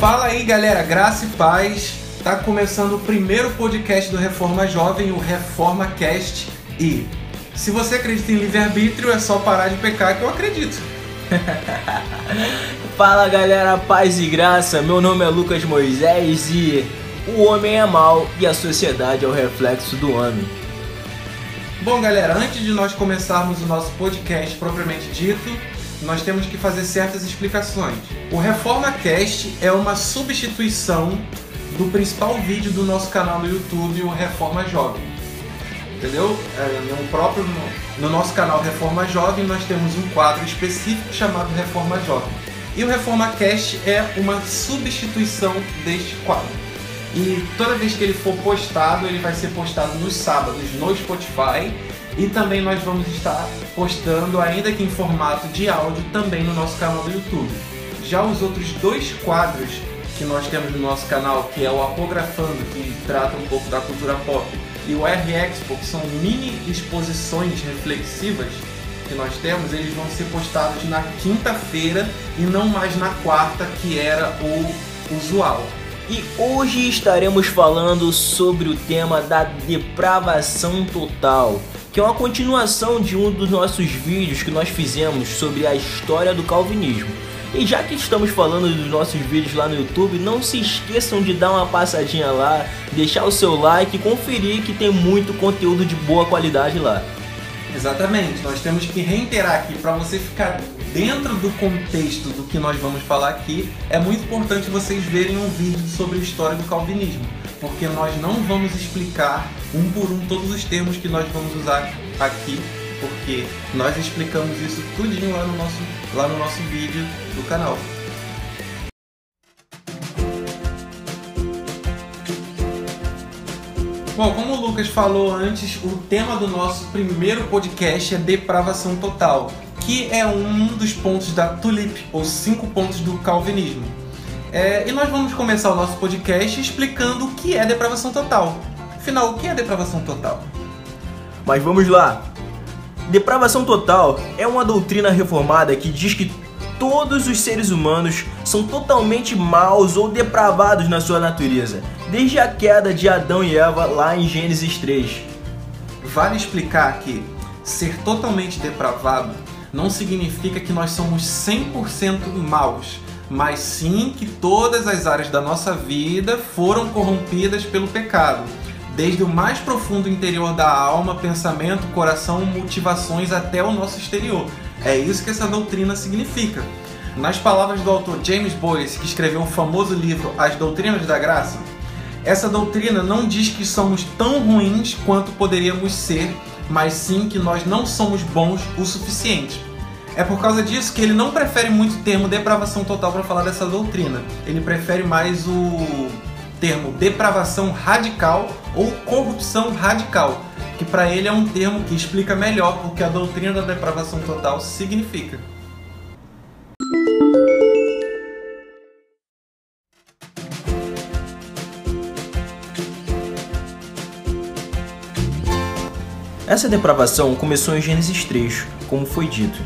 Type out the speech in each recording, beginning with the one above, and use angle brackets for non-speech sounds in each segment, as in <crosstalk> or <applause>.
Fala aí, galera, graça e paz. Tá começando o primeiro podcast do Reforma Jovem, o Reforma Cast. E se você acredita em livre-arbítrio, é só parar de pecar que eu acredito. <laughs> Fala galera, paz e graça. Meu nome é Lucas Moisés e o homem é mau e a sociedade é o reflexo do homem. Bom, galera, antes de nós começarmos o nosso podcast propriamente dito, nós temos que fazer certas explicações. O Reforma Cast é uma substituição do principal vídeo do nosso canal no YouTube, o Reforma Jovem. Entendeu? É, no próprio no, no nosso canal Reforma Jovem nós temos um quadro específico chamado Reforma Jovem. E o Reforma Cast é uma substituição deste quadro. E toda vez que ele for postado, ele vai ser postado nos sábados no Spotify e também nós vamos estar postando, ainda que em formato de áudio, também no nosso canal do YouTube. Já os outros dois quadros que nós temos no nosso canal, que é o Apografando, que trata um pouco da cultura pop, e o R-Expo, que são mini exposições reflexivas que nós temos, eles vão ser postados na quinta-feira e não mais na quarta, que era o usual. E hoje estaremos falando sobre o tema da depravação total, que é uma continuação de um dos nossos vídeos que nós fizemos sobre a história do calvinismo. E já que estamos falando dos nossos vídeos lá no YouTube, não se esqueçam de dar uma passadinha lá, deixar o seu like e conferir que tem muito conteúdo de boa qualidade lá. Exatamente, nós temos que reiterar aqui para você ficar dentro do contexto do que nós vamos falar aqui, é muito importante vocês verem um vídeo sobre a história do calvinismo, porque nós não vamos explicar um por um todos os termos que nós vamos usar aqui, porque nós explicamos isso tudinho lá no nosso, lá no nosso vídeo do canal. Bom, como o Lucas falou antes, o tema do nosso primeiro podcast é depravação total, que é um dos pontos da TULIP, ou cinco pontos do calvinismo. É, e nós vamos começar o nosso podcast explicando o que é depravação total. Afinal, o que é depravação total? Mas vamos lá! Depravação total é uma doutrina reformada que diz que todos os seres humanos são totalmente maus ou depravados na sua natureza, desde a queda de Adão e Eva lá em Gênesis 3. Vale explicar que ser totalmente depravado não significa que nós somos 100% maus, mas sim que todas as áreas da nossa vida foram corrompidas pelo pecado, desde o mais profundo interior da alma, pensamento, coração, motivações até o nosso exterior. É isso que essa doutrina significa. Nas palavras do autor James Boyce, que escreveu o famoso livro As Doutrinas da Graça, essa doutrina não diz que somos tão ruins quanto poderíamos ser, mas sim que nós não somos bons o suficiente. É por causa disso que ele não prefere muito o termo depravação total para falar dessa doutrina. Ele prefere mais o termo depravação radical ou corrupção radical, que para ele é um termo que explica melhor o que a doutrina da depravação total significa. Essa depravação começou em Gênesis 3, como foi dito,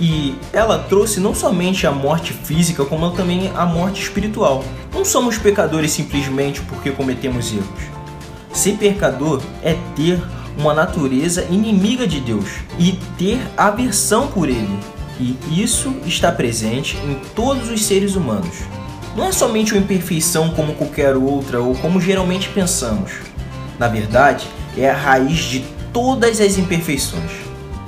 e ela trouxe não somente a morte física, como também a morte espiritual. Não somos pecadores simplesmente porque cometemos erros. Ser pecador é ter uma natureza inimiga de Deus e ter aversão por ele. E isso está presente em todos os seres humanos. Não é somente uma imperfeição como qualquer outra ou como geralmente pensamos. Na verdade, é a raiz de todas as imperfeições.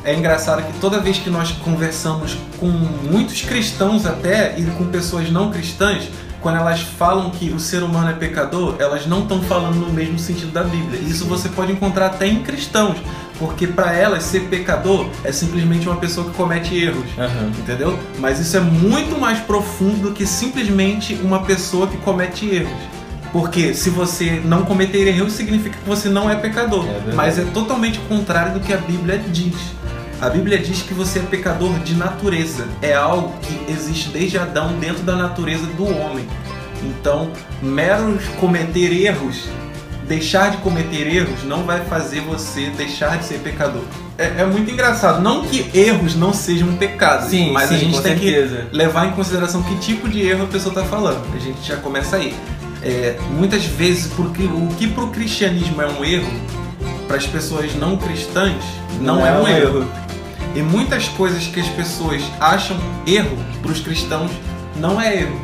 É engraçado que toda vez que nós conversamos com muitos cristãos até e com pessoas não cristãs, quando elas falam que o ser humano é pecador, elas não estão falando no mesmo sentido da Bíblia. Isso você pode encontrar até em cristãos, porque para elas ser pecador é simplesmente uma pessoa que comete erros, Uhum. entendeu? Mas isso é muito mais profundo do que simplesmente uma pessoa que comete erros. Porque se você não cometer erros, significa que você não é pecador. É. Mas é totalmente o contrário do que a Bíblia diz. A Bíblia diz que você é pecador de natureza. É algo que existe desde Adão dentro da natureza do homem. Então, meros cometer erros deixar de cometer erros não vai fazer você deixar de ser pecador. É, é muito engraçado. Não que erros não sejam pecados, Sim, mas sim, a gente tem certeza. que levar em consideração que tipo de erro a pessoa está falando. A gente já começa aí. É, muitas vezes, porque o que para o cristianismo é um erro, para as pessoas não cristãs não, é, um erro. E muitas coisas que as pessoas acham erro para os cristãos não é erro.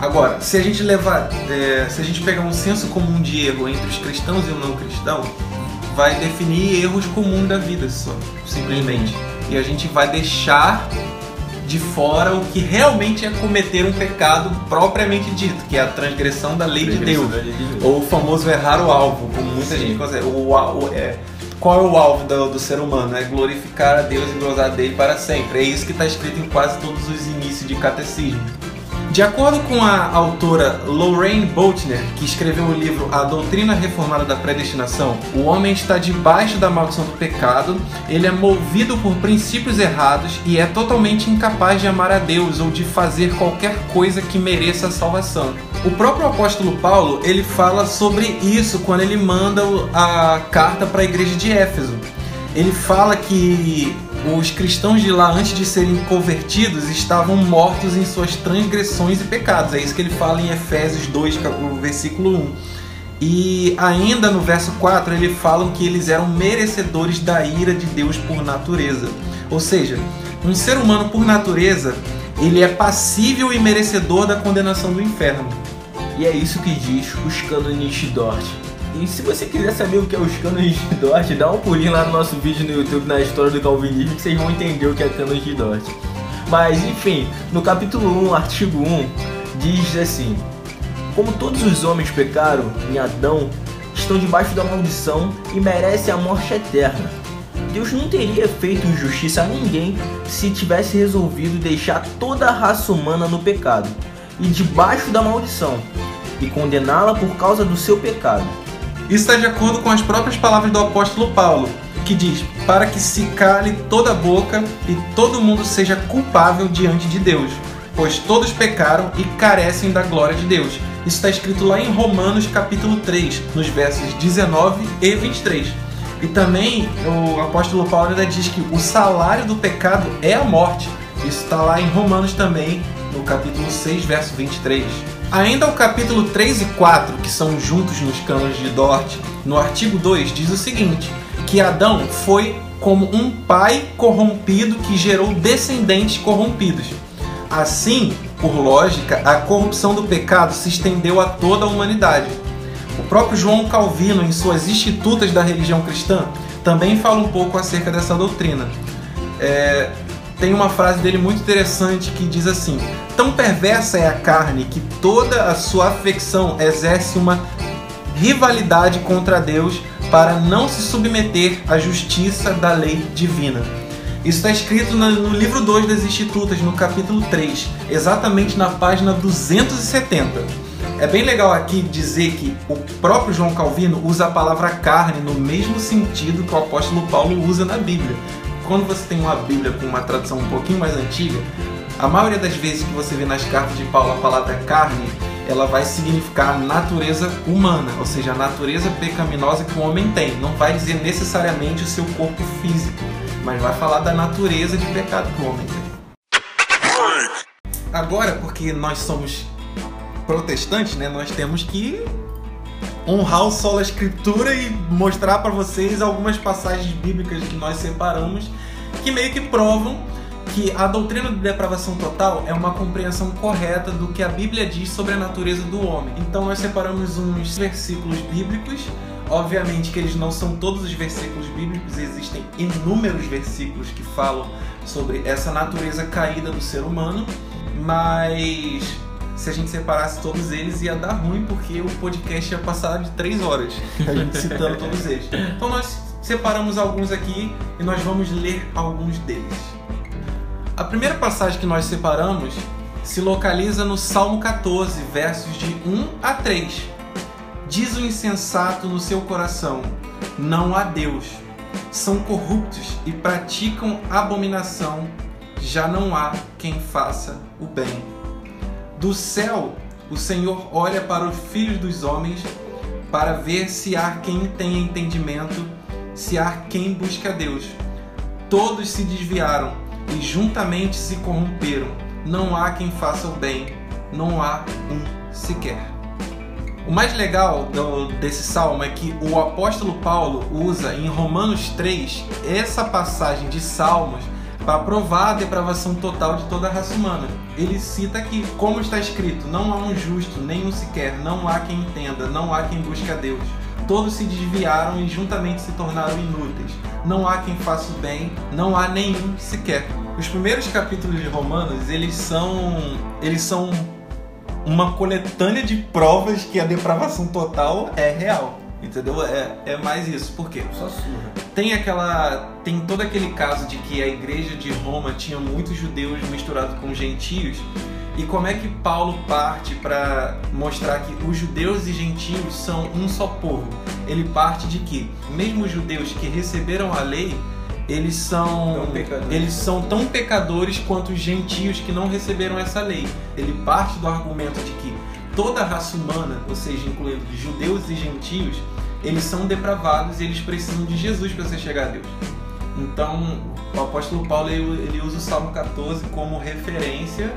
Agora, se a gente levar, é, se a gente pegar um senso comum de erro entre os cristãos e o não cristão, vai definir erros comuns da vida só, simplesmente. E a gente vai deixar de fora o que realmente é cometer um pecado propriamente dito, que é a transgressão da lei de Deus. Ou o famoso errar o alvo, como muita Sim. gente considera. O, o- é, qual é o alvo do, do ser humano? É glorificar a Deus e gozar dele para sempre. É isso que está escrito em quase todos os inícios de catecismo. De acordo com a autora Lorraine Boutner, que escreveu o livro A Doutrina Reformada da Predestinação, o homem está debaixo da maldição do pecado, ele é movido por princípios errados e é totalmente incapaz de amar a Deus ou de fazer qualquer coisa que mereça a salvação. O próprio apóstolo Paulo, ele fala sobre isso quando ele manda a carta para a igreja de Éfeso. Ele fala que os cristãos de lá, antes de serem convertidos, estavam mortos em suas transgressões e pecados. É isso que ele fala em Efésios 2, cap- versículo 1. E ainda no verso 4, ele fala que eles eram merecedores da ira de Deus por natureza. Ou seja, um ser humano por natureza, ele é passível e merecedor da condenação do inferno. E é isso que diz os cânones de Dort. E se você quiser saber o que é os cânones de Dort, dá um pulinho lá no nosso vídeo no YouTube na história do calvinismo que vocês vão entender o que é cânones de Dort. Mas enfim, no capítulo 1, artigo 1, diz assim: Como todos os homens pecaram em Adão, estão debaixo da maldição e merecem a morte eterna. Deus não teria feito injustiça a ninguém se tivesse resolvido deixar toda a raça humana no pecado e debaixo da maldição e condená-la por causa do seu pecado. Isso está de acordo com as próprias palavras do apóstolo Paulo, que diz: Para que se cale toda a boca e todo mundo seja culpável diante de Deus, pois todos pecaram e carecem da glória de Deus. Isso está escrito lá em Romanos capítulo 3, nos versos 19 e 23. E também o apóstolo Paulo ainda diz que o salário do pecado é a morte. Isso está lá em Romanos também, no capítulo 6, verso 23. Ainda o capítulo 3 e 4, que são juntos nos cânones de Dort, no artigo 2 diz o seguinte: que Adão foi como um pai corrompido que gerou descendentes corrompidos. Assim, por lógica, a corrupção do pecado se estendeu a toda a humanidade. O próprio João Calvino, em suas Institutas da Religião Cristã, também fala um pouco acerca dessa doutrina. É, tem uma frase dele muito interessante que diz assim: Tão perversa é a carne que toda a sua afecção exerce uma rivalidade contra Deus para não se submeter à justiça da lei divina. Isso está escrito no livro 2 das Institutas, no capítulo 3, exatamente na página 270. É bem legal aqui dizer que o próprio João Calvino usa a palavra carne no mesmo sentido que o apóstolo Paulo usa na Bíblia. Quando você tem uma Bíblia com uma tradução um pouquinho mais antiga, a maioria das vezes que você vê nas cartas de Paulo a palavra carne, ela vai significar a natureza humana, ou seja, a natureza pecaminosa que o homem tem. Não vai dizer necessariamente o seu corpo físico, mas vai falar da natureza de pecado que o homem tem. Agora, porque nós somos protestantes, né, nós temos que honrar o solo escritura e mostrar para vocês algumas passagens bíblicas que nós separamos que meio que provam que a doutrina de depravação total é uma compreensão correta do que a Bíblia diz sobre a natureza do homem. Então nós separamos uns versículos bíblicos. Obviamente que eles não são todos os versículos bíblicos, existem inúmeros versículos que falam sobre essa natureza caída do ser humano, mas se a gente separasse todos eles ia dar ruim porque o podcast ia passar de três horas a gente citando todos eles. Então nós separamos alguns aqui e nós vamos ler alguns deles. A primeira passagem que nós separamos se localiza no Salmo 14, versos de 1 a 3. Diz o insensato no seu coração: Não há Deus. São corruptos e praticam abominação. Já não há quem faça o bem. Do céu, o Senhor olha para os filhos dos homens para ver se há quem tenha entendimento, se há quem busque a Deus. Todos se desviaram e juntamente se corromperam. Não há quem faça o bem, não há um sequer. O mais legal do, desse salmo é que o apóstolo Paulo usa em Romanos 3 essa passagem de salmos para provar a depravação total de toda a raça humana. Ele cita aqui, como está escrito: Não há um justo, nem um sequer, não há quem entenda, não há quem busque a Deus. Todos se desviaram e juntamente se tornaram inúteis. Não há quem faça o bem, não há nenhum sequer. Os primeiros capítulos de Romanos, eles são eles são uma coletânea de provas que a depravação total é real. Entendeu? É, é mais isso. Por quê? Só surra. Tem aquela. Tem todo aquele caso de que a igreja de Roma tinha muitos judeus misturados com gentios. E como é que Paulo parte para mostrar que os judeus e gentios são um só povo? Ele parte de que, mesmo os judeus que receberam a lei, eles são eles são tão pecadores quanto os gentios que não receberam essa lei. Ele parte do argumento de que toda a raça humana, ou seja, incluindo judeus e gentios, eles são depravados e eles precisam de Jesus para se chegar a Deus. Então, o apóstolo Paulo ele usa o Salmo 14 como referência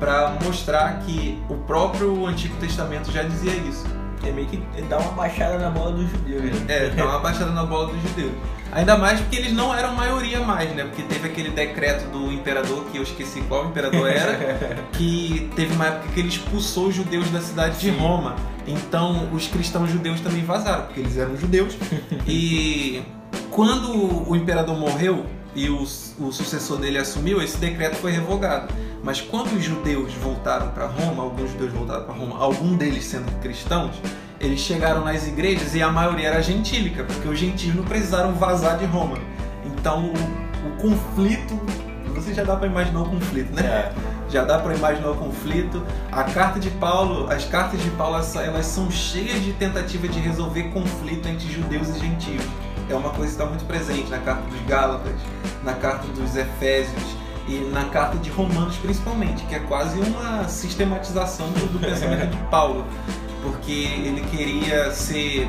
para mostrar que o próprio Antigo Testamento já dizia isso. É meio que dá uma baixada na bola dos judeus. Né? É, dá uma baixada na bola dos judeus. Ainda mais porque eles não eram maioria mais, né? Porque teve aquele decreto do imperador, que eu esqueci qual imperador era, <laughs> que teve uma época que ele expulsou os judeus da cidade de Roma. Então os cristãos judeus também vazaram, porque eles eram judeus. <laughs> e quando o imperador morreu e o, o sucessor dele assumiu, esse decreto foi revogado. Mas quando os judeus voltaram para Roma, alguns judeus voltaram para Roma, algum deles sendo cristãos, eles chegaram nas igrejas e a maioria era gentílica, porque os gentios não precisaram vazar de Roma. Então o, o conflito, já dá para imaginar o conflito, né? É. Já dá para imaginar o conflito. A carta de Paulo, as cartas de Paulo, elas são cheias de tentativa de resolver conflito entre judeus e gentios. É uma coisa que está muito presente na carta dos Gálatas, na carta dos Efésios e na carta de Romanos principalmente, que é quase uma sistematização do, pensamento de <laughs> Paulo, porque ele queria ser,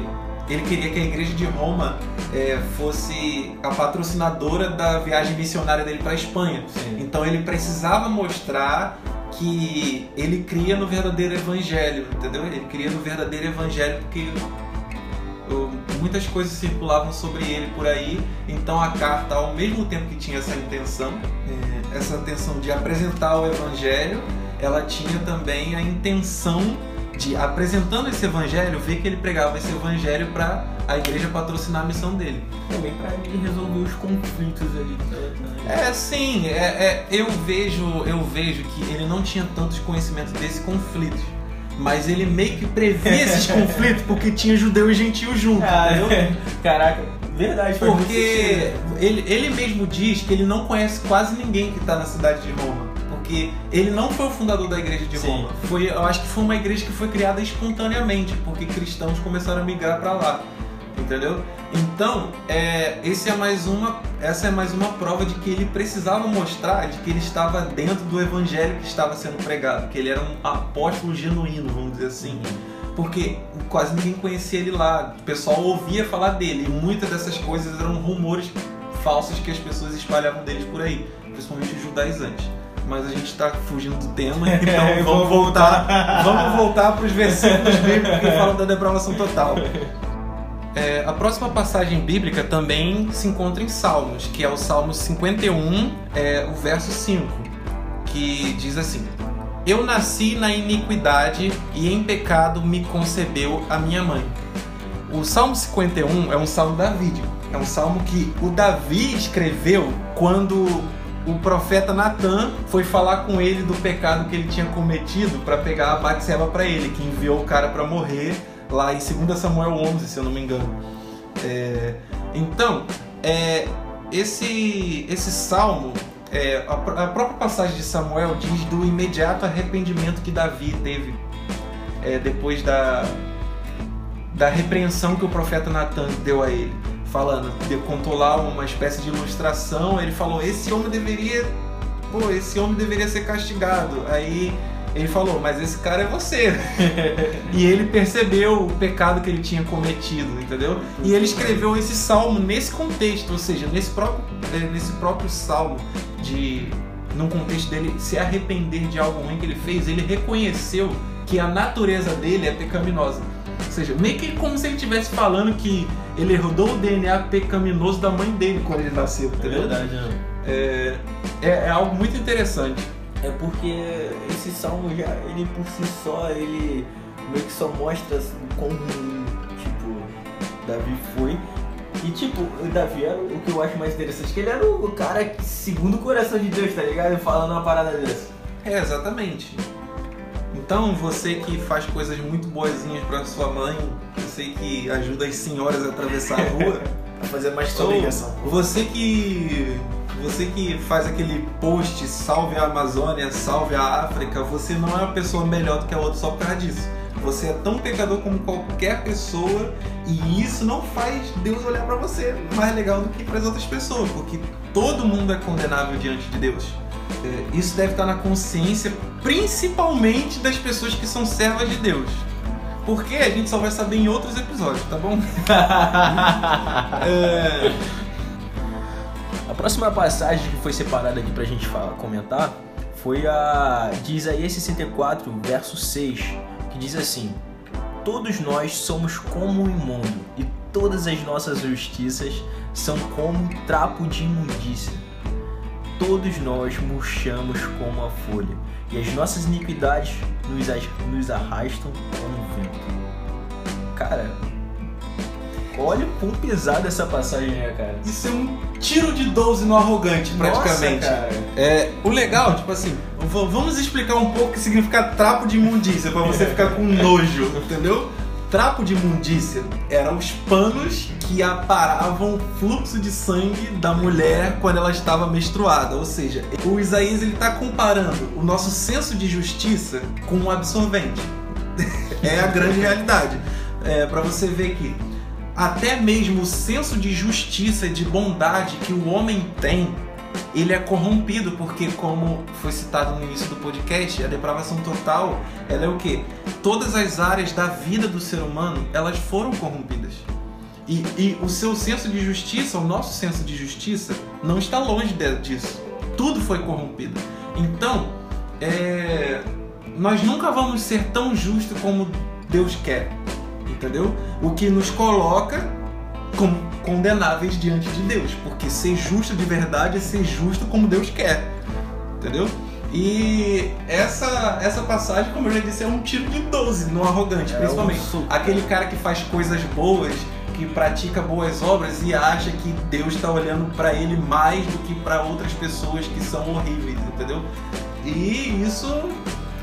ele queria que a igreja de Roma é, fosse a patrocinadora da viagem missionária dele para a Espanha. Sim. Então ele precisava mostrar que ele cria no verdadeiro evangelho, entendeu? Ele cria no verdadeiro evangelho porque muitas coisas circulavam sobre ele por aí. Então a carta, ao mesmo tempo que tinha essa intenção, é, essa intenção de apresentar o evangelho, ela tinha também a intenção de apresentando esse evangelho, ver que ele pregava esse evangelho para a igreja patrocinar a missão dele. Também para ele resolver os conflitos ali. É, sim, é, é, eu vejo, eu vejo que ele não tinha tantos conhecimentos desse conflito mas ele meio que previa esses <laughs> conflitos porque tinha judeu e gentio junto, ah, entendeu? Caraca, verdade. Porque ele, ele mesmo diz que ele não conhece quase ninguém que está na cidade de Roma. Porque ele não foi o fundador da igreja de Sim. Roma. Foi, eu acho que foi uma igreja que foi criada espontaneamente, porque cristãos começaram a migrar para lá entendeu? Então, é, esse é mais uma, essa é mais uma prova de que ele precisava mostrar de que ele estava dentro do evangelho que estava sendo pregado, que ele era um apóstolo genuíno, vamos dizer assim. Porque quase ninguém conhecia ele lá, o pessoal ouvia falar dele, e muitas dessas coisas eram rumores falsos que as pessoas espalhavam deles por aí, principalmente os judaizantes mas a gente está fugindo do tema, <laughs> então é, vamos voltar, vamos voltar para os versículos bíblicos <laughs> que falam da depravação total. É, a próxima passagem bíblica também se encontra em Salmos, que é o Salmo 51, é, o verso 5, que diz assim: Eu nasci na iniquidade e em pecado me concebeu a minha mãe. O Salmo 51 é um salmo davídico, é um salmo que o Davi escreveu quando o profeta Natan foi falar com ele do pecado que ele tinha cometido para pegar a Batseba para ele, que enviou o cara para morrer lá em 2 Samuel 11, se eu não me engano. É, então, é, esse, esse salmo, é, a, a, própria passagem de Samuel diz do imediato arrependimento que Davi teve é, depois da, da repreensão que o profeta Natan deu a ele. Falando, contou lá uma espécie de ilustração, ele falou: esse homem deveria, pô, esse homem deveria ser castigado. Aí Ele falou, mas esse cara é você. <laughs> e ele percebeu o pecado que ele tinha cometido, entendeu? E ele escreveu esse salmo nesse contexto, ou seja, nesse próprio, eh, nesse próprio salmo de num contexto dele se arrepender de algo ruim que ele fez, ele reconheceu que a natureza dele é pecaminosa. Ou seja, meio que como se ele estivesse falando que ele herdou o DNA pecaminoso da mãe dele quando ele nasceu, entendeu? É verdade, né? É, é, é algo muito interessante. É porque esse salmo já, ele por si só, ele meio que só mostra assim, como, tipo, Davi foi. E tipo, o Davi era o que eu acho mais interessante, que ele era o cara que, segundo o coração de Deus, tá ligado? Falando uma parada dessa. É, exatamente. Então, você que faz coisas muito boazinhas pra sua mãe, você que ajuda as senhoras a atravessar a rua, <laughs> A fazer mais sua obrigação. você que você que faz aquele post salve a Amazônia, salve a África, você não é uma pessoa melhor do que a outra só por causa disso. Você é tão pecador como qualquer pessoa e isso não faz Deus olhar pra você mais legal do que para as outras pessoas, porque todo mundo é condenável diante de Deus. É, Isso deve estar na consciência, principalmente das pessoas que são servas de Deus. Porque a gente só vai saber em outros episódios, tá bom? <laughs> É, A próxima passagem que foi separada aqui pra gente falar, comentar foi a de Isaías 64, verso 6, que diz assim: Todos nós somos como o imundo, e todas as nossas justiças são como um trapo de imundícia. Todos nós murchamos como a folha, e as nossas iniquidades nos, nos arrastam como o vento. Cara, olha o quão pesada essa passagem é, cara. Isso é um tiro de 12 no arrogante, praticamente. Nossa. É, o legal, tipo assim, vamos explicar um pouco o que significa trapo de imundícia, pra você ficar com nojo, entendeu? Trapo de imundícia eram os panos que aparavam o fluxo de sangue da mulher quando ela estava menstruada. Ou seja, o Isaías ele tá comparando o nosso senso de justiça com um absorvente. <laughs> é a grande realidade. É, para você ver que até mesmo o senso de justiça e de bondade que o homem tem, ele é corrompido, porque como foi citado no início do podcast, a depravação total, ela é o quê? Todas as áreas da vida do ser humano, elas foram corrompidas. E, e o seu senso de justiça, o nosso senso de justiça, não está longe disso. Tudo foi corrompido. Então, é, nós nunca vamos ser tão justos como Deus quer. Entendeu? O que nos coloca como condenáveis diante de Deus. Porque ser justo de verdade é ser justo como Deus quer. Entendeu? E essa, essa passagem, como eu já disse, é um tiro de 12 no arrogante, É principalmente. um. Aquele cara que faz coisas boas, que pratica boas obras e acha que Deus está olhando para ele mais do que para outras pessoas que são horríveis, entendeu? E isso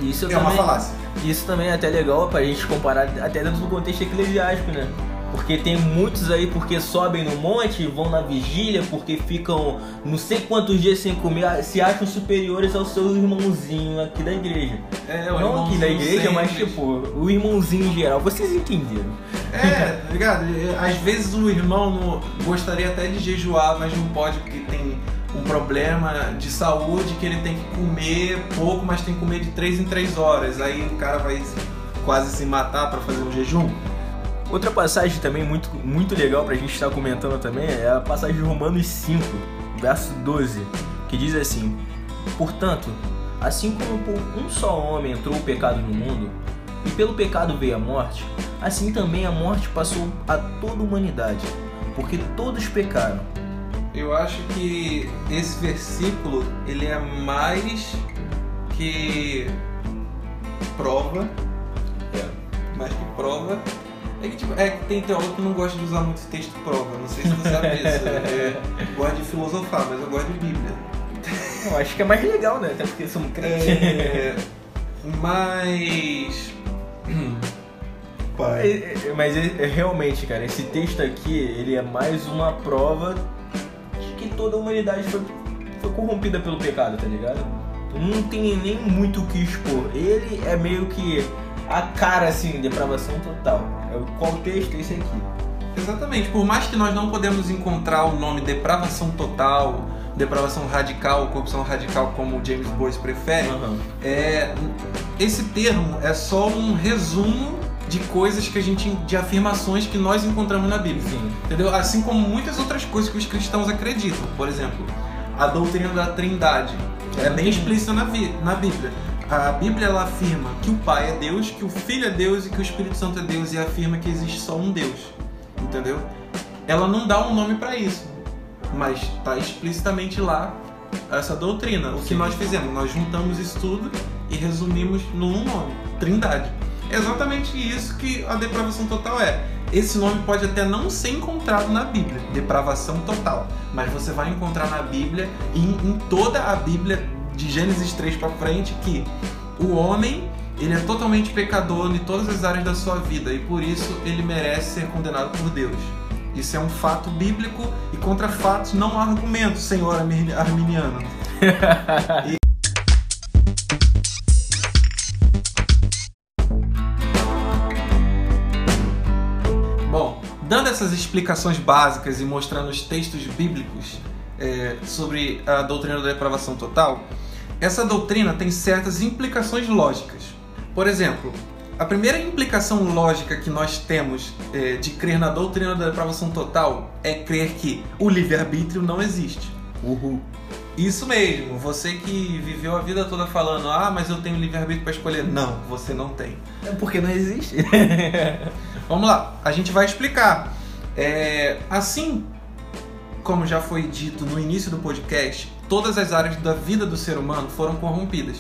Isso é uma também- falácia. Isso também é até legal pra gente comparar até dentro do contexto eclesiástico, né? Porque tem muitos aí porque sobem no monte, vão na vigília, porque ficam não sei quantos dias sem comer, se acham superiores aos seus irmãozinhos aqui da igreja. É, o não aqui da irmãozinho igreja, mas simples. tipo, o irmãozinho em geral. Vocês entenderam? É, tá ligado? Às vezes o irmão não- gostaria até de jejuar, mas não pode porque tem um problema de saúde que ele tem que comer pouco, mas tem que comer de 3 em 3 horas. Aí o cara vai quase se matar pra fazer um jejum. Outra passagem também muito, muito legal pra gente estar comentando também é a passagem de Romanos 5, verso 12, que diz assim: Portanto, assim como por um só homem entrou o pecado no mundo, e pelo pecado veio a morte, assim também a morte passou a toda a humanidade, porque todos pecaram. Eu acho que esse versículo ele é mais que prova, é, mais que prova. É que, tipo, é que tem teólogo que não gosta de usar muito texto prova, não sei se você sabe disso. <laughs> É, gosto de filosofar, mas eu gosto de Bíblia. Eu acho que é mais legal, né? Até porque somos crentes. É, mas. Pai. É, é, Mas é- é realmente, cara, esse texto aqui, ele é mais uma prova de que toda a humanidade foi, foi corrompida pelo pecado, tá ligado? Não tem nem muito o que expor. Ele é meio que a cara, assim, depravação total. É o- Qual texto? Esse aqui. Exatamente. Por mais que nós não podemos encontrar o nome depravação total, depravação radical, corrupção radical, como o James Boyce prefere, Aham. é, esse termo é só um resumo de coisas que a gente, de afirmações que nós encontramos na Bíblia. Sim. Entendeu? Assim como muitas outras coisas que os cristãos acreditam. Por exemplo, a doutrina da Trindade é bem explícita na, na Bíblia. A Bíblia ela afirma que o Pai é Deus, que o Filho é Deus e que o Espírito Santo é Deus e afirma que existe só um Deus. Entendeu? Ela não dá um nome para isso, mas está explicitamente lá essa doutrina. O que Sim. nós fizemos? Nós juntamos isso tudo e resumimos num nome: Trindade. É exatamente isso que a depravação total é. Esse nome pode até não ser encontrado na Bíblia, depravação total, mas você vai encontrar na Bíblia e em toda a Bíblia de Gênesis 3 para frente que o homem ele é totalmente pecador em todas as áreas da sua vida e por isso ele merece ser condenado por Deus. Isso é um fato bíblico e contra fatos não há argumento, senhor armi- arminiano. <laughs> Bom, dando essas explicações básicas e mostrando os textos bíblicos é, sobre a doutrina da depravação total, essa doutrina tem certas implicações lógicas. Por exemplo, a primeira implicação lógica que nós temos é, de crer na doutrina da depravação total é crer que o livre-arbítrio não existe. Uhul. Isso mesmo, você que viveu a vida toda falando, ah, mas eu tenho livre-arbítrio para escolher. Não, você não tem. É porque não existe. <laughs> Vamos lá, a gente vai explicar. É, assim como já foi dito no início do podcast, todas as áreas da vida do ser humano foram corrompidas.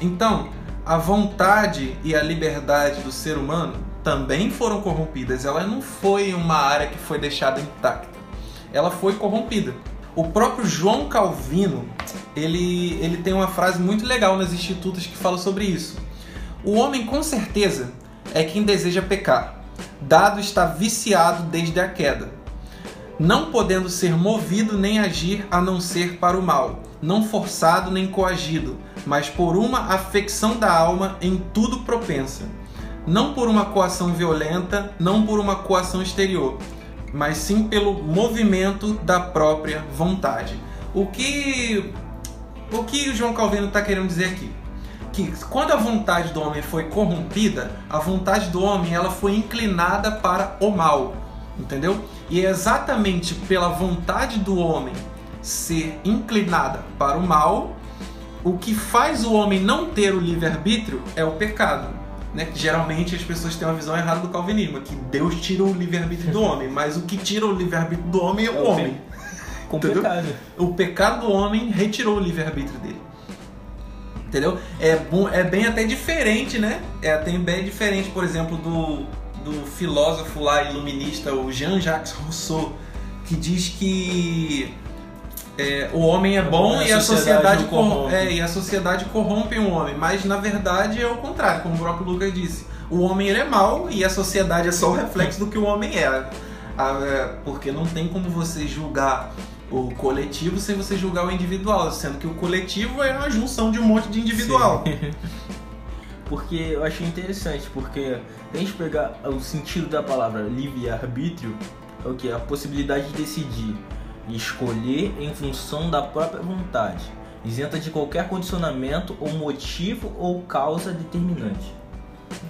Então, a vontade e a liberdade do ser humano também foram corrompidas. Ela não foi uma área que foi deixada intacta. Ela foi corrompida. O próprio João Calvino, ele, ele tem uma frase muito legal nas institutas que fala sobre isso. O homem com certeza é quem deseja pecar, dado está viciado desde a queda, não podendo ser movido nem agir a não ser para o mal, não forçado nem coagido, mas por uma afecção da alma em tudo propensa, não por uma coação violenta, não por uma coação exterior, mas sim pelo movimento da própria vontade. O que o que o João Calvino está querendo dizer aqui? Que quando a vontade do homem foi corrompida, a vontade do homem ela foi inclinada para o mal, entendeu? E é exatamente pela vontade do homem ser inclinada para o mal, o que faz o homem não ter o livre-arbítrio é o pecado. Né? Geralmente as pessoas têm uma visão errada do calvinismo, que Deus tira o livre-arbítrio do homem, mas o que tira o livre-arbítrio do homem é o É o homem. <laughs> Complicado. O pecado do homem retirou o livre-arbítrio dele. Entendeu? É, bom, é bem até diferente, né? É até bem diferente, por exemplo, do, do filósofo lá iluminista, o Jean-Jacques Rousseau, que diz que é, o homem é bom e a sociedade, o corrompe. É, e a sociedade corrompe o homem. Mas na verdade é o contrário, como o próprio Lucas disse. O homem ele é mau e a sociedade é só o reflexo do que o homem é. É, Porque não tem como você julgar o coletivo sem você julgar o individual, sendo que o coletivo é a junção de um monte de individual. <laughs> Porque eu achei interessante, porque a gente pegar o sentido da palavra livre-arbítrio, é o que? A possibilidade de decidir e escolher em função da própria vontade, isenta de qualquer condicionamento ou motivo ou causa determinante.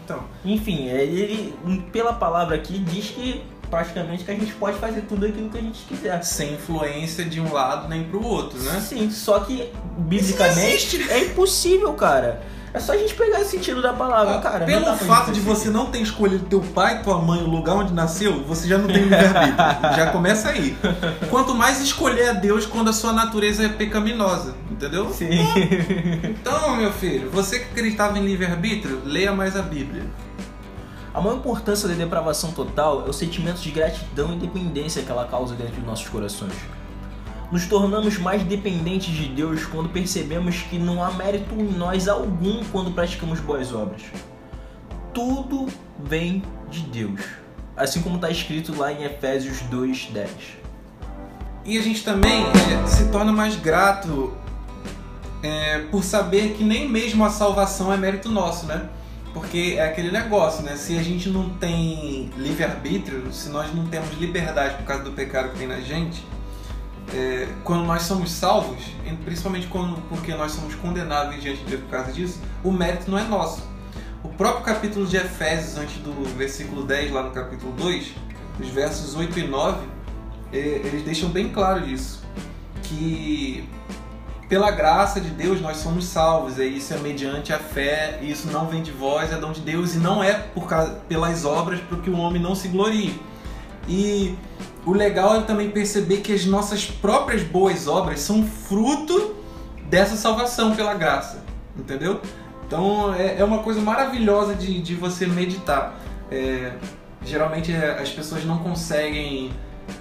Então, Enfim, é, ele, pela palavra aqui, diz que praticamente que a gente pode fazer tudo aquilo que a gente quiser. sem influência de um lado nem pro outro, né? Sim, só que biblicamente é impossível, cara. É só a gente pegar o sentido da palavra, cara. não Pelo fato de você não ter escolhido teu pai, tua mãe, o lugar onde nasceu, você já não tem livre-arbítrio. <laughs> já começa aí. Quanto mais escolher a Deus quando a sua natureza é pecaminosa, entendeu? Sim. Então, meu filho, você que acreditava em livre-arbítrio, leia mais a Bíblia. A maior importância da depravação total é o sentimento de gratidão e dependência que ela causa dentro de nossos corações. Nos tornamos mais dependentes de Deus quando percebemos que não há mérito em nós algum quando praticamos boas obras. Tudo vem de Deus, assim como está escrito lá em Efésios 2:10. E a gente também é, se torna mais grato é, por saber que nem mesmo a salvação é mérito nosso, né? Porque é aquele negócio, né? Se a gente não tem livre-arbítrio, se nós não temos liberdade por causa do pecado que tem na gente, é, quando nós somos salvos, principalmente quando, porque nós somos condenados diante de Deus por causa disso, o mérito não é nosso. O próprio capítulo de Efésios, antes do versículo 10, lá no capítulo 2, os versos 8 e 9, é, eles deixam bem claro isso. Que pela graça de Deus nós somos salvos, e isso é mediante a fé, e isso não vem de vós, é dom de Deus, e não é por causa, pelas obras que o homem não se glorie. E o legal é também perceber que as nossas próprias boas obras são fruto dessa salvação pela graça, entendeu? Então é, é uma coisa maravilhosa de, de você meditar. É, geralmente é, as pessoas não conseguem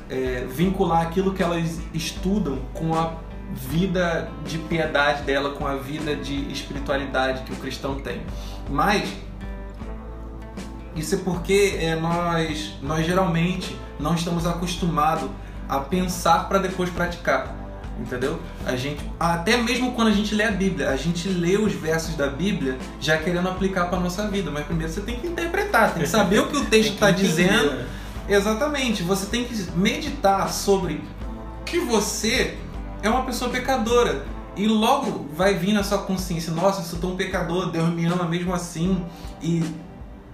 é, vincular aquilo que elas estudam com a vida de piedade dela, com a vida de espiritualidade que o cristão tem. Mas isso é porque é, nós, nós geralmente não estamos acostumados a pensar para depois praticar. Entendeu? A gente, até mesmo quando a gente lê a Bíblia, a gente lê os versos da Bíblia já querendo aplicar para nossa vida, mas primeiro você tem que interpretar, tem que saber o que o <laughs> texto está dizendo. Né? Exatamente, você tem que meditar sobre que você é uma pessoa pecadora. E logo vai vir na sua consciência, nossa, eu sou tão pecador, Deus me ama mesmo assim. E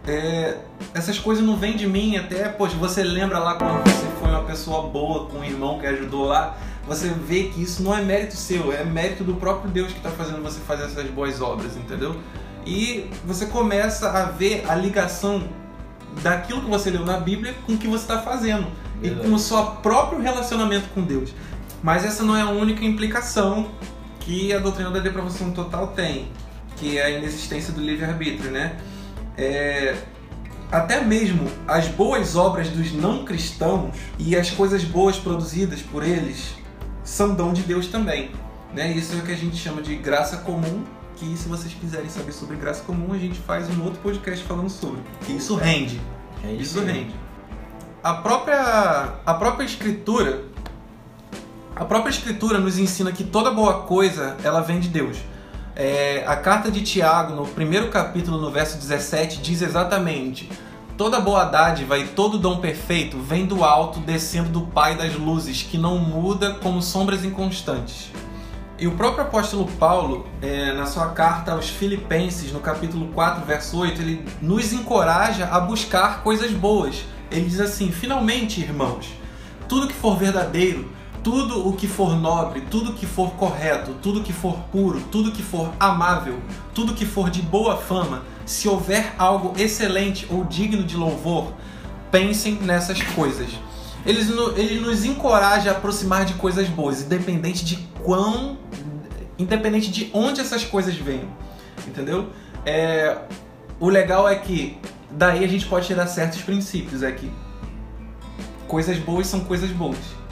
é, essas coisas não vêm de mim, até, poxa, você lembra lá quando você foi uma pessoa boa com um irmão que ajudou lá, você vê que isso não é mérito seu, é mérito do próprio Deus que está fazendo você fazer essas boas obras, entendeu? E você começa a ver a ligação daquilo que você leu na Bíblia com o que você está fazendo e com o seu próprio relacionamento com Deus. Mas essa não é a única implicação que a doutrina da depravação total tem, que é a inexistência do livre-arbítrio, né? É, até mesmo as boas obras dos não cristãos e as coisas boas produzidas por eles são dom de Deus também. Né? Isso é o que a gente chama de graça comum, que se vocês quiserem saber sobre graça comum, a gente faz um outro podcast falando sobre. Que isso rende. É isso rende. A própria, a própria escritura a própria Escritura nos ensina que toda boa coisa ela vem de Deus. É, a carta de Tiago, no primeiro capítulo, no verso 17, diz exatamente: Toda boa dádiva e todo dom perfeito vem do alto, descendo do Pai das luzes, que não muda como sombras inconstantes. E o próprio apóstolo Paulo, é, na sua carta aos Filipenses, no capítulo 4, verso 8, ele nos encoraja a buscar coisas boas. Ele diz assim: Finalmente, irmãos, tudo que for verdadeiro, tudo o que for nobre, tudo que for correto, tudo que for puro, tudo que for amável, tudo que for de boa fama, se houver algo excelente ou digno de louvor, pensem nessas coisas. Ele, ele nos encoraja a aproximar de coisas boas, independente de quão. independente de onde essas coisas venham. Entendeu? É, o legal é que daí a gente pode tirar certos princípios. É que coisas boas são coisas boas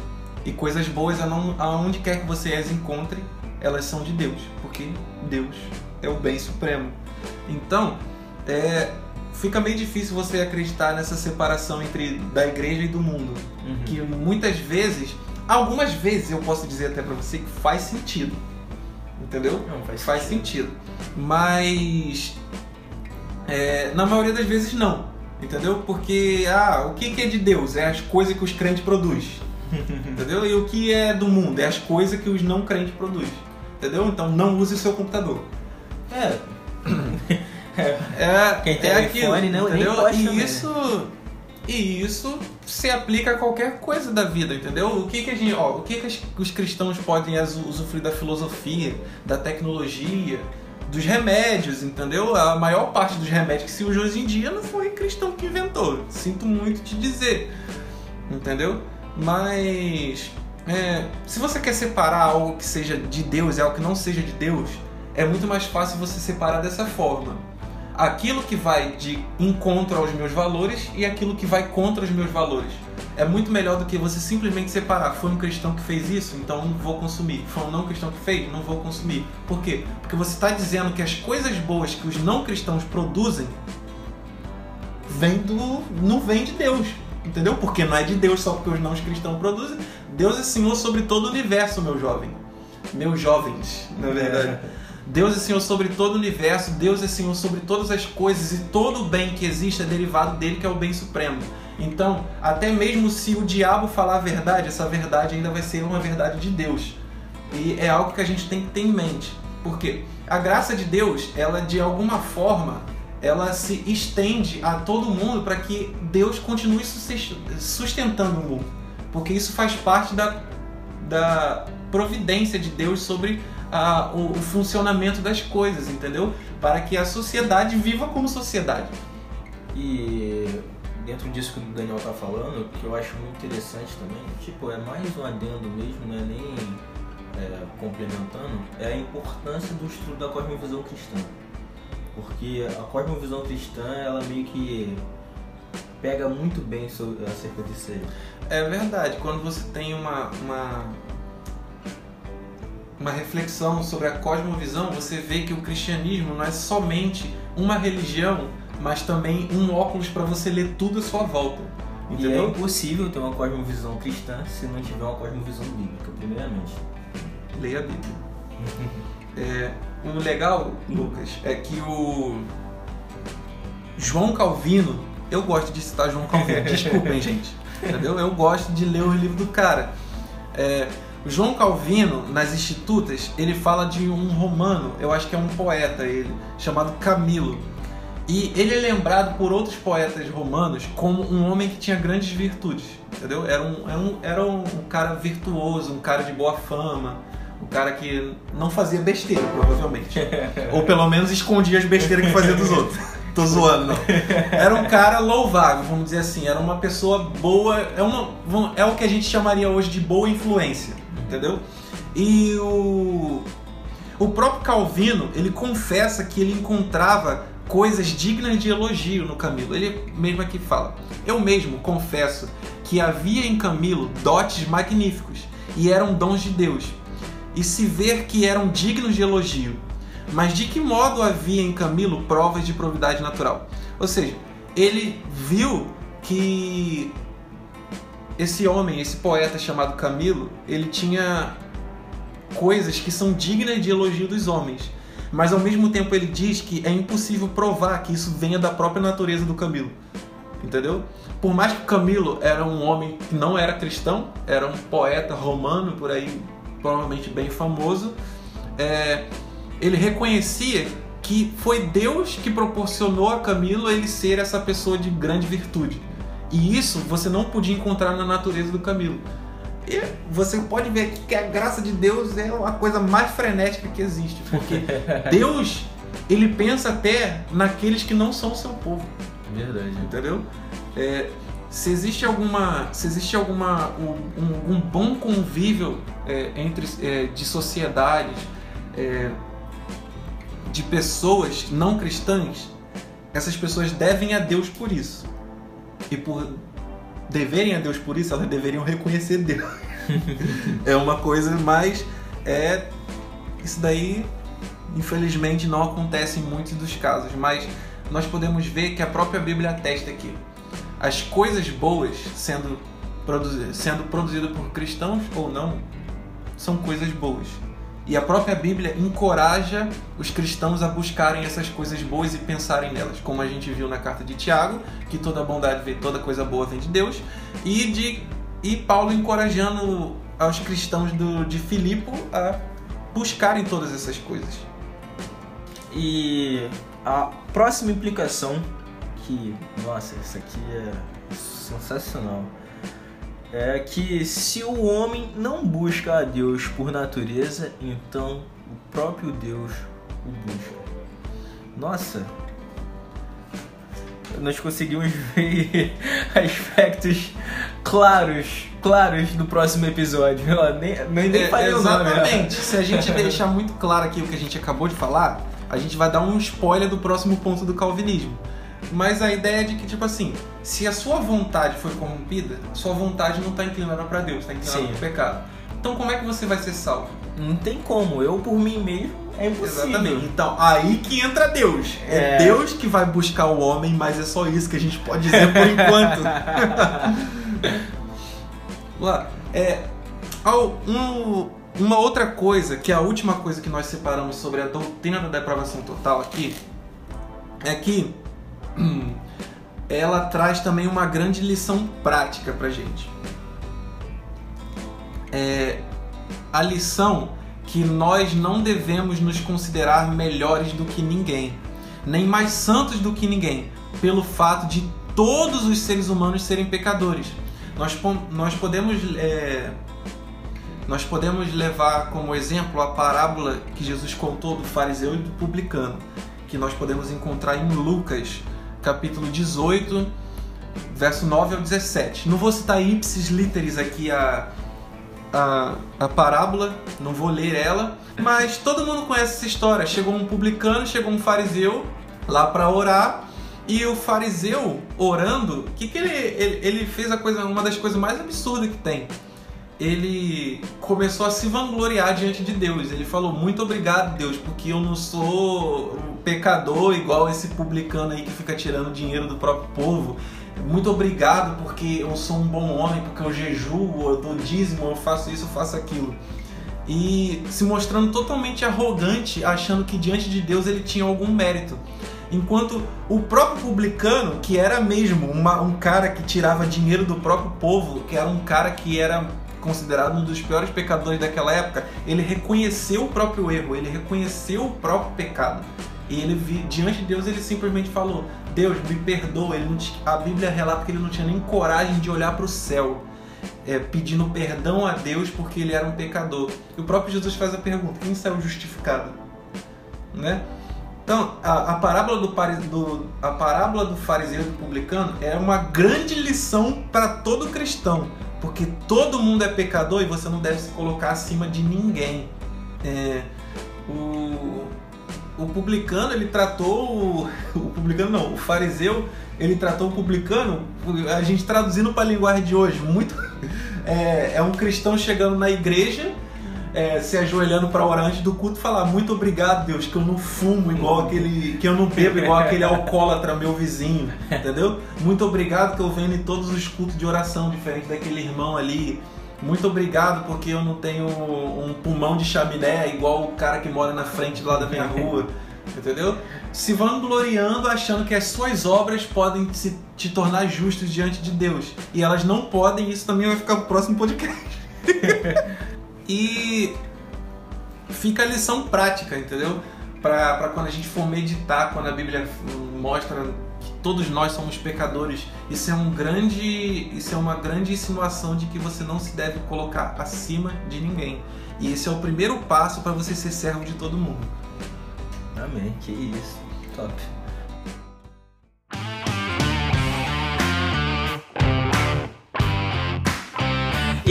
e coisas boas, aonde quer que você as encontre, elas são de Deus, porque Deus é o bem supremo. Então, é, fica meio difícil você acreditar nessa separação entre da igreja e do mundo, uhum. que muitas vezes, algumas vezes eu posso dizer até para você que faz sentido, entendeu? Não, faz, faz sentido. sentido. Mas é, na maioria das vezes não, entendeu? Porque ah, o que é de Deus? É as coisas que os crentes produzem. Entendeu? E o que é do mundo? É as coisas que os não crentes produzem. Entendeu? Então não use o seu computador. É. <laughs> é, é Quem tem é iPhone aquilo, não, entendeu? nem e isso e isso se aplica a qualquer coisa da vida, entendeu? O que que a gente, ó, o que que os cristãos podem usufruir da filosofia, da tecnologia, dos remédios, entendeu? A maior parte dos remédios que se usa hoje em dia não foi cristão que inventou. Sinto muito te dizer, entendeu? Mas é, se você quer separar algo que seja de Deus e algo que não seja de Deus, é muito mais fácil você separar dessa forma. Aquilo que vai de encontro aos meus valores e aquilo que vai contra os meus valores. É muito melhor do que você simplesmente separar. Foi um cristão que fez isso, então não vou consumir. Foi um não cristão que fez, não vou consumir. Por quê? Porque você está dizendo que as coisas boas que os não cristãos produzem vem do, não vem de Deus. Entendeu? Porque não é de Deus só porque os não cristãos produzem. Deus é Senhor sobre todo o universo, meu jovem. Meus jovens, na verdade. Deus é Senhor sobre todo o universo, Deus é Senhor sobre todas as coisas e todo o bem que existe é derivado dele, que é o bem supremo. Então, até mesmo se o diabo falar a verdade, essa verdade ainda vai ser uma verdade de Deus. E é algo que a gente tem que ter em mente. Porque a graça de Deus, ela de alguma forma, ela se estende a todo mundo para que Deus continue sustentando o mundo. Porque isso faz parte da, da providência de Deus sobre a, o, o funcionamento das coisas, entendeu? Para que a sociedade viva como sociedade. E dentro disso que o Daniel tá falando, que eu acho muito interessante também, tipo, é mais um adendo mesmo, não é nem é, complementando, é a importância do estudo da cosmovisão cristã. Porque a cosmovisão cristã, ela meio que pega muito bem sobre, acerca disso aí. É verdade, quando você tem uma, uma, uma reflexão sobre a cosmovisão, você vê que o cristianismo não é somente uma religião, mas também um óculos para você ler tudo à sua volta. Entendeu? E é impossível ter uma cosmovisão cristã se não tiver uma cosmovisão bíblica, primeiramente. Leia a Bíblia. <laughs> é, o legal, Lucas, é que o João Calvino, eu gosto de citar João Calvino, <laughs> desculpem, gente. Entendeu? Eu gosto de ler o livro do cara. É, o João Calvino, nas Institutas, ele fala de um romano, eu acho que é um poeta ele, chamado Camilo. E ele é lembrado por outros poetas romanos como um homem que tinha grandes virtudes, entendeu? Era um, era um, era um cara virtuoso, um cara de boa fama, um cara que não fazia besteira, provavelmente. Ou pelo menos escondia as besteiras que fazia dos outros. Tô zoando, não. Era um cara louvável, vamos dizer assim. Era uma pessoa boa. É, uma, é o que a gente chamaria hoje de boa influência, entendeu? E o, o próprio Calvino, ele confessa que ele encontrava coisas dignas de elogio no Camilo. Ele mesmo aqui fala: Eu mesmo confesso que havia em Camilo dotes magníficos e eram dons de Deus, e se ver que eram dignos de elogio. Mas de que modo havia em Camilo provas de probidade natural? Ou seja, ele viu que esse homem, esse poeta chamado Camilo, ele tinha coisas que são dignas de elogio dos homens mas ao mesmo tempo ele diz que é impossível provar que isso venha da própria natureza do Camilo. Entendeu? Por mais que Camilo era um homem que não era cristão, era um poeta romano por aí, provavelmente bem famoso, é, ele reconhecia que foi Deus que proporcionou a Camilo ele ser essa pessoa de grande virtude. E isso você não podia encontrar na natureza do Camilo. E você pode ver aqui que a graça de Deus é a coisa mais frenética que existe, porque <laughs> Deus ele pensa até naqueles que não são seu povo. Verdade. Entendeu? É, se existe alguma, se existe alguma um, um bom convívio é, entre é, de sociedades, é, de pessoas não cristãs, essas pessoas devem a Deus por isso. E por deverem a Deus por isso, elas deveriam reconhecer Deus. <laughs> é uma coisa mais. É, isso daí, infelizmente, não acontece em muitos dos casos, mas nós podemos ver que a própria Bíblia atesta que as coisas boas sendo, produzidas, sendo produzidas por cristãos ou não, são coisas boas. E a própria Bíblia encoraja os cristãos a buscarem essas coisas boas e pensarem nelas, como a gente viu na carta de Tiago, que toda bondade vem, toda coisa boa vem de Deus, e de e Paulo encorajando aos cristãos do, de Filipo a buscarem todas essas coisas. E a próxima implicação que, nossa, isso aqui é sensacional é que se o homem não busca a Deus por natureza, então o próprio Deus o busca. Nossa, nós conseguimos <laughs> ver aspectos claros, claros do próximo episódio. Eu nem, nem, nem é, falei Exatamente. Se a gente deixar muito claro aqui o que a gente acabou de falar, a gente vai dar um spoiler do próximo ponto do calvinismo. Mas a ideia é de que, tipo assim, se a sua vontade foi corrompida, sua vontade não está inclinada para Deus, está inclinada para o pecado. Então como é que você vai ser salvo? Não tem como. Eu por mim mesmo é impossível. Exatamente. Então aí que entra Deus. É, é Deus que vai buscar o homem, mas é só isso que a gente pode dizer por <laughs> enquanto. <laughs> Lá, é, um, uma outra coisa, que é a última coisa que nós separamos sobre a doutrina da depravação total aqui, é que <clears throat> ela traz também uma grande lição prática pra gente. É, a lição que nós não devemos nos considerar melhores do que ninguém, nem mais santos do que ninguém, pelo fato de todos os seres humanos serem pecadores. Nós, nós podemos é, nós podemos levar como exemplo a parábola que Jesus contou do fariseu e do publicano, que nós podemos encontrar em Lucas, capítulo 18, verso 9 ao 17. Não vou citar ipsis literis aqui a, a, a parábola, não vou ler ela, mas todo mundo conhece essa história. Chegou um publicano, chegou um fariseu lá para orar, e o fariseu orando, que, que ele, ele, ele fez a coisa, uma das coisas mais absurdas que tem. Ele começou a se vangloriar diante de Deus. Ele falou: Muito obrigado, Deus, porque eu não sou um pecador igual esse publicano aí que fica tirando dinheiro do próprio povo muito obrigado porque eu sou um bom homem, porque eu jejuo, eu dou dízimo, eu faço isso, eu faço aquilo. E se mostrando totalmente arrogante, achando que diante de Deus ele tinha algum mérito. Enquanto o próprio publicano, que era mesmo uma, um cara que tirava dinheiro do próprio povo, que era um cara que era considerado um dos piores pecadores daquela época, ele reconheceu o próprio erro, ele reconheceu o próprio pecado. E ele diante de Deus ele simplesmente falou: Deus me perdoa. Ele a Bíblia relata que ele não tinha nem coragem de olhar para o céu, é, pedindo perdão a Deus porque ele era um pecador. E o próprio Jesus faz a pergunta: quem saiu justificado? Né? Então, a, a, parábola do, do, a parábola do fariseu e do publicano é uma grande lição para todo cristão, porque todo mundo é pecador e você não deve se colocar acima de ninguém. É, o, o publicano ele tratou o, <laughs> o publicano não, o fariseu ele tratou o publicano, a gente traduzindo para a linguagem de hoje, muito <laughs> é, é um cristão chegando na igreja é, se ajoelhando para orar antes do culto falar muito obrigado Deus que eu não fumo igual aquele que eu não bebo igual aquele alcoólatra meu vizinho entendeu muito obrigado que eu venho em todos os cultos de oração diferente daquele irmão ali muito obrigado porque eu não tenho um pulmão de chaminé igual o cara que mora na frente lá da minha rua. Entendeu? Se vangloriando achando que as suas obras podem se, te tornar justos diante de Deus. E elas não podem, isso também vai ficar pro próximo podcast. <laughs> e fica a lição prática, entendeu? Para quando a gente for meditar, quando a Bíblia mostra todos nós somos pecadores. Isso é um grande, isso é uma grande insinuação de que você não se deve colocar acima de ninguém. E esse é o primeiro passo para você ser servo de todo mundo. Amém. Que isso. Top.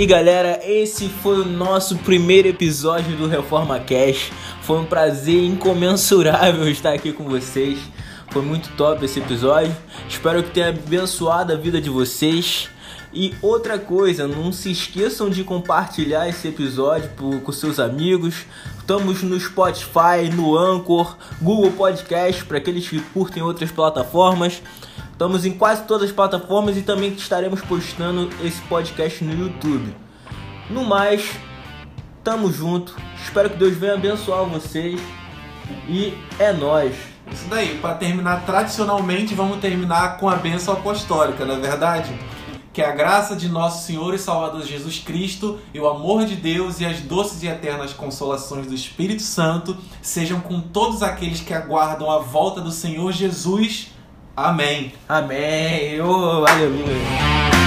E galera, esse foi o nosso primeiro episódio do Reforma Cash. Foi um prazer incomensurável <laughs> estar aqui com vocês. Foi muito top esse episódio. Espero que tenha abençoado a vida de vocês. E outra coisa, não se esqueçam de compartilhar esse episódio com seus amigos. Estamos no Spotify, no Anchor, Google Podcast, para aqueles que curtem outras plataformas. Estamos em quase todas as plataformas e também estaremos postando esse podcast no YouTube. No mais, tamo junto. Espero que Deus venha abençoar vocês. E é nós. Isso daí, para terminar tradicionalmente, vamos terminar com a bênção apostólica, não é verdade? Que a graça de nosso Senhor e Salvador Jesus Cristo e o amor de Deus e as doces e eternas consolações do Espírito Santo sejam com todos aqueles que aguardam a volta do Senhor Jesus. Amém. Amém. Oh, aleluia.